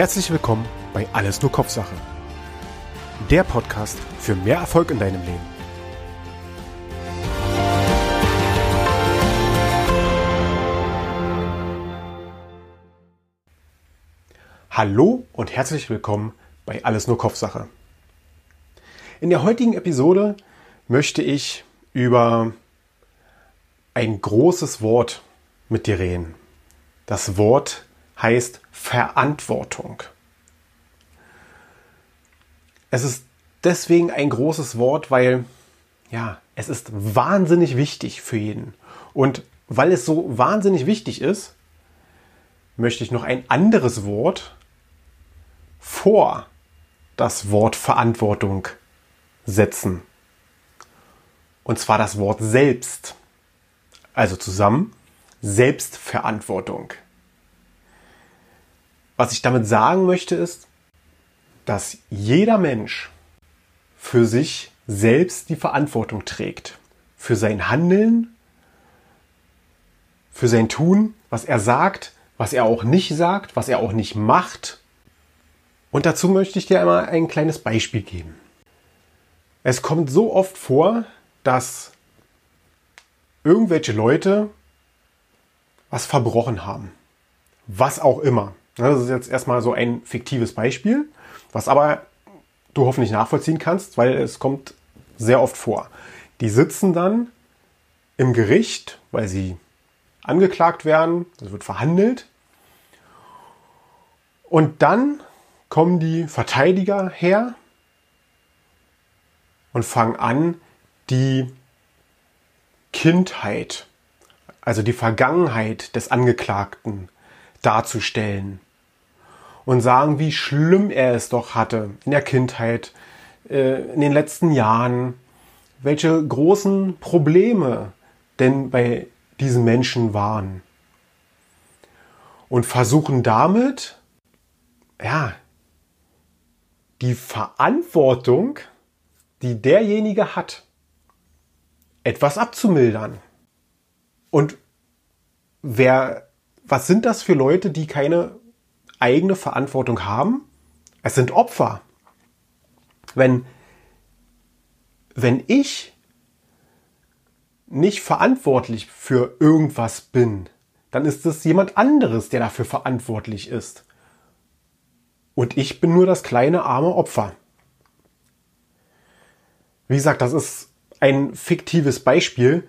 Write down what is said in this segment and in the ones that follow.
Herzlich willkommen bei Alles nur Kopfsache. Der Podcast für mehr Erfolg in deinem Leben. Hallo und herzlich willkommen bei Alles nur Kopfsache. In der heutigen Episode möchte ich über ein großes Wort mit dir reden. Das Wort heißt Verantwortung. Es ist deswegen ein großes Wort, weil ja, es ist wahnsinnig wichtig für jeden. Und weil es so wahnsinnig wichtig ist, möchte ich noch ein anderes Wort vor das Wort Verantwortung setzen. Und zwar das Wort selbst. Also zusammen Selbstverantwortung. Was ich damit sagen möchte ist, dass jeder Mensch für sich selbst die Verantwortung trägt. Für sein Handeln, für sein Tun, was er sagt, was er auch nicht sagt, was er auch nicht macht. Und dazu möchte ich dir einmal ein kleines Beispiel geben. Es kommt so oft vor, dass irgendwelche Leute was verbrochen haben. Was auch immer. Das ist jetzt erstmal so ein fiktives Beispiel, was aber du hoffentlich nachvollziehen kannst, weil es kommt sehr oft vor. Die sitzen dann im Gericht, weil sie angeklagt werden, es wird verhandelt. Und dann kommen die Verteidiger her und fangen an, die Kindheit, also die Vergangenheit des Angeklagten darzustellen und sagen, wie schlimm er es doch hatte in der Kindheit, äh, in den letzten Jahren, welche großen Probleme denn bei diesen Menschen waren. Und versuchen damit, ja, die Verantwortung, die derjenige hat, etwas abzumildern. Und wer, was sind das für Leute, die keine eigene Verantwortung haben? Es sind Opfer. Wenn, wenn ich nicht verantwortlich für irgendwas bin, dann ist es jemand anderes, der dafür verantwortlich ist. Und ich bin nur das kleine arme Opfer. Wie gesagt, das ist ein fiktives Beispiel.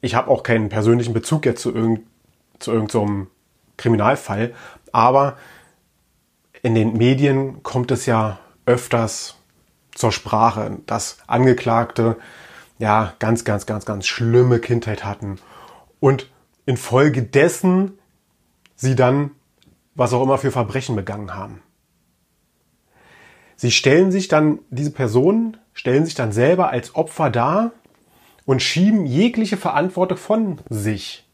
Ich habe auch keinen persönlichen Bezug jetzt zu, irgend, zu irgendeinem so Kriminalfall, aber in den Medien kommt es ja öfters zur Sprache, dass Angeklagte ja ganz, ganz, ganz, ganz schlimme Kindheit hatten und infolgedessen sie dann was auch immer für Verbrechen begangen haben. Sie stellen sich dann, diese Personen stellen sich dann selber als Opfer dar und schieben jegliche Verantwortung von sich.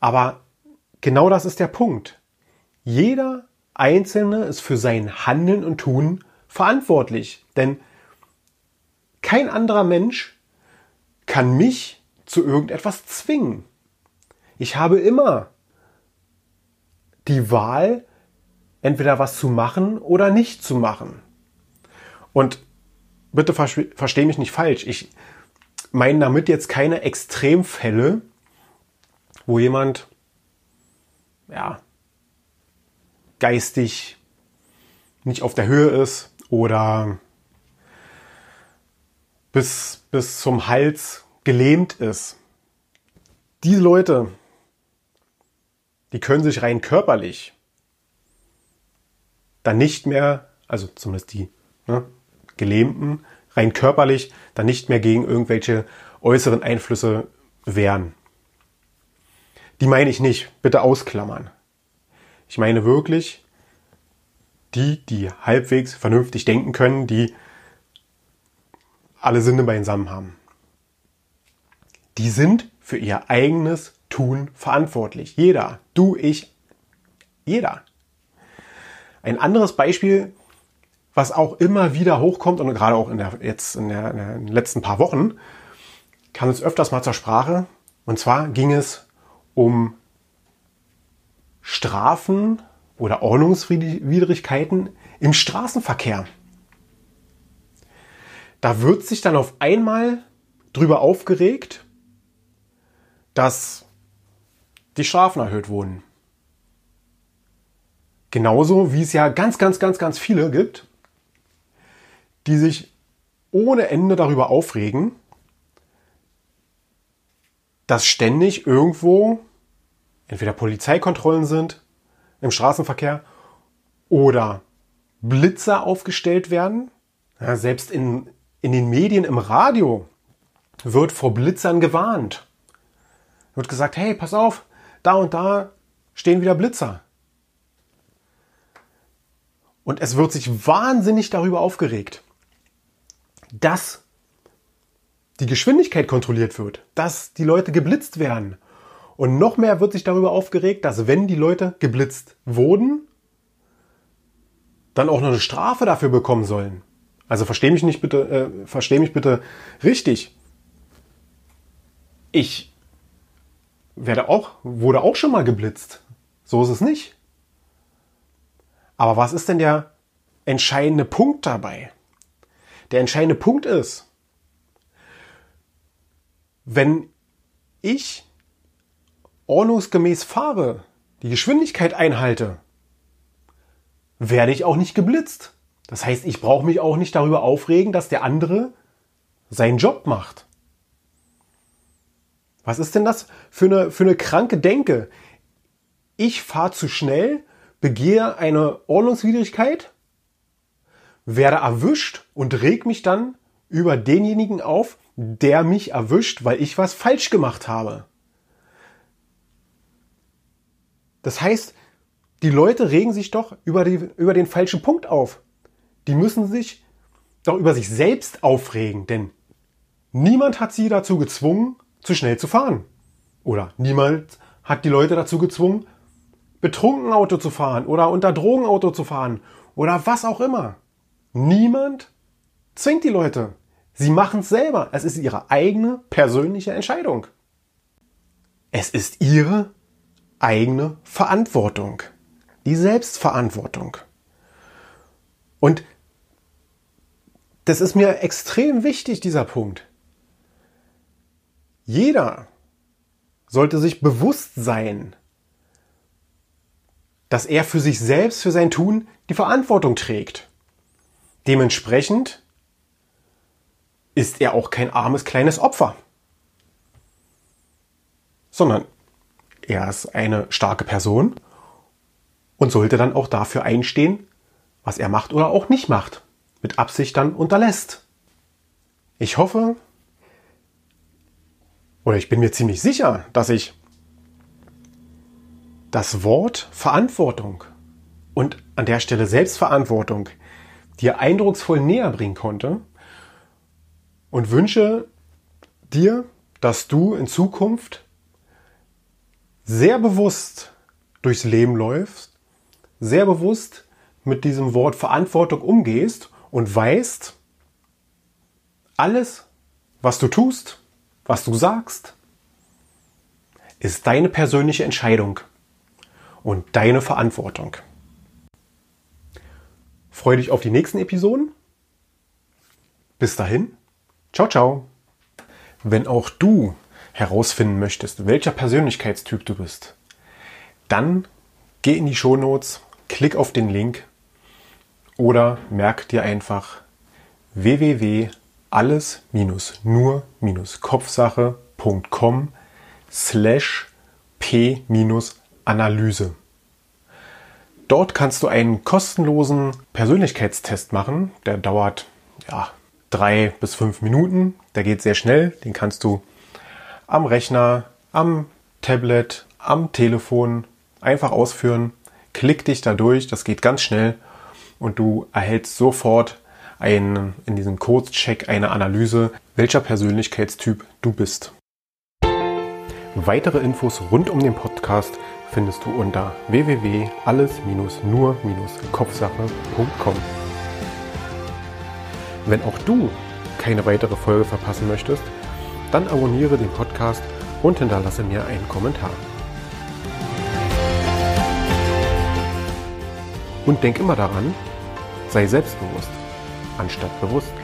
Aber genau das ist der Punkt. Jeder Einzelne ist für sein Handeln und Tun verantwortlich. Denn kein anderer Mensch kann mich zu irgendetwas zwingen. Ich habe immer die Wahl, entweder was zu machen oder nicht zu machen. Und bitte verstehe mich nicht falsch. Ich meine damit jetzt keine Extremfälle, wo jemand ja, geistig nicht auf der Höhe ist oder bis, bis zum Hals gelähmt ist. Diese Leute, die können sich rein körperlich dann nicht mehr, also zumindest die ne, Gelähmten, rein körperlich dann nicht mehr gegen irgendwelche äußeren Einflüsse wehren. Die meine ich nicht, bitte ausklammern. Ich meine wirklich die, die halbwegs vernünftig denken können, die alle Sinne beisammen haben. Die sind für ihr eigenes Tun verantwortlich. Jeder. Du, ich, jeder. Ein anderes Beispiel, was auch immer wieder hochkommt und gerade auch in der, jetzt in, der, in den letzten paar Wochen, kam es öfters mal zur Sprache. Und zwar ging es um Strafen oder Ordnungswidrigkeiten im Straßenverkehr. Da wird sich dann auf einmal drüber aufgeregt, dass die Strafen erhöht wurden. Genauso wie es ja ganz, ganz, ganz, ganz viele gibt, die sich ohne Ende darüber aufregen, dass ständig irgendwo entweder Polizeikontrollen sind im Straßenverkehr oder Blitzer aufgestellt werden. Ja, selbst in, in den Medien, im Radio wird vor Blitzern gewarnt. Wird gesagt, hey, pass auf, da und da stehen wieder Blitzer. Und es wird sich wahnsinnig darüber aufgeregt, dass die Geschwindigkeit kontrolliert wird, dass die Leute geblitzt werden. Und noch mehr wird sich darüber aufgeregt, dass wenn die Leute geblitzt wurden, dann auch noch eine Strafe dafür bekommen sollen. Also verstehe mich nicht bitte, äh, verstehe mich bitte richtig. Ich werde auch, wurde auch schon mal geblitzt. So ist es nicht. Aber was ist denn der entscheidende Punkt dabei? Der entscheidende Punkt ist, wenn ich ordnungsgemäß fahre, die Geschwindigkeit einhalte, werde ich auch nicht geblitzt. Das heißt, ich brauche mich auch nicht darüber aufregen, dass der andere seinen Job macht. Was ist denn das für eine, für eine kranke Denke? Ich fahre zu schnell, begehe eine Ordnungswidrigkeit, werde erwischt und reg mich dann über denjenigen auf, der mich erwischt, weil ich was falsch gemacht habe. Das heißt, die Leute regen sich doch über, die, über den falschen Punkt auf. Die müssen sich doch über sich selbst aufregen, denn niemand hat sie dazu gezwungen, zu schnell zu fahren. Oder niemand hat die Leute dazu gezwungen, betrunken Auto zu fahren oder unter Drogen Auto zu fahren oder was auch immer. Niemand zwingt die Leute. Sie machen es selber. Es ist ihre eigene persönliche Entscheidung. Es ist ihre eigene Verantwortung. Die Selbstverantwortung. Und das ist mir extrem wichtig, dieser Punkt. Jeder sollte sich bewusst sein, dass er für sich selbst, für sein Tun die Verantwortung trägt. Dementsprechend ist er auch kein armes kleines Opfer, sondern er ist eine starke Person und sollte dann auch dafür einstehen, was er macht oder auch nicht macht, mit Absicht dann unterlässt. Ich hoffe, oder ich bin mir ziemlich sicher, dass ich das Wort Verantwortung und an der Stelle Selbstverantwortung dir eindrucksvoll näher bringen konnte und wünsche dir, dass du in Zukunft sehr bewusst durchs Leben läufst, sehr bewusst mit diesem Wort Verantwortung umgehst und weißt, alles, was du tust, was du sagst, ist deine persönliche Entscheidung und deine Verantwortung. Freue dich auf die nächsten Episoden. Bis dahin, ciao, ciao. Wenn auch du herausfinden möchtest, welcher Persönlichkeitstyp du bist, dann geh in die Shownotes, klick auf den Link oder merk dir einfach www alles-nur-kopfsache.com slash p-analyse. Dort kannst du einen kostenlosen Persönlichkeitstest machen. Der dauert ja, drei bis fünf Minuten. Der geht sehr schnell. Den kannst du am Rechner, am Tablet, am Telefon einfach ausführen. Klick dich da durch. Das geht ganz schnell. Und du erhältst sofort ein, in diesem Kurzcheck eine Analyse, welcher Persönlichkeitstyp du bist. Weitere Infos rund um den Podcast findest du unter www.alles-nur-kopfsache.com. Wenn auch du keine weitere Folge verpassen möchtest, dann abonniere den Podcast und hinterlasse mir einen Kommentar. Und denk immer daran, sei selbstbewusst anstatt bewusstlos.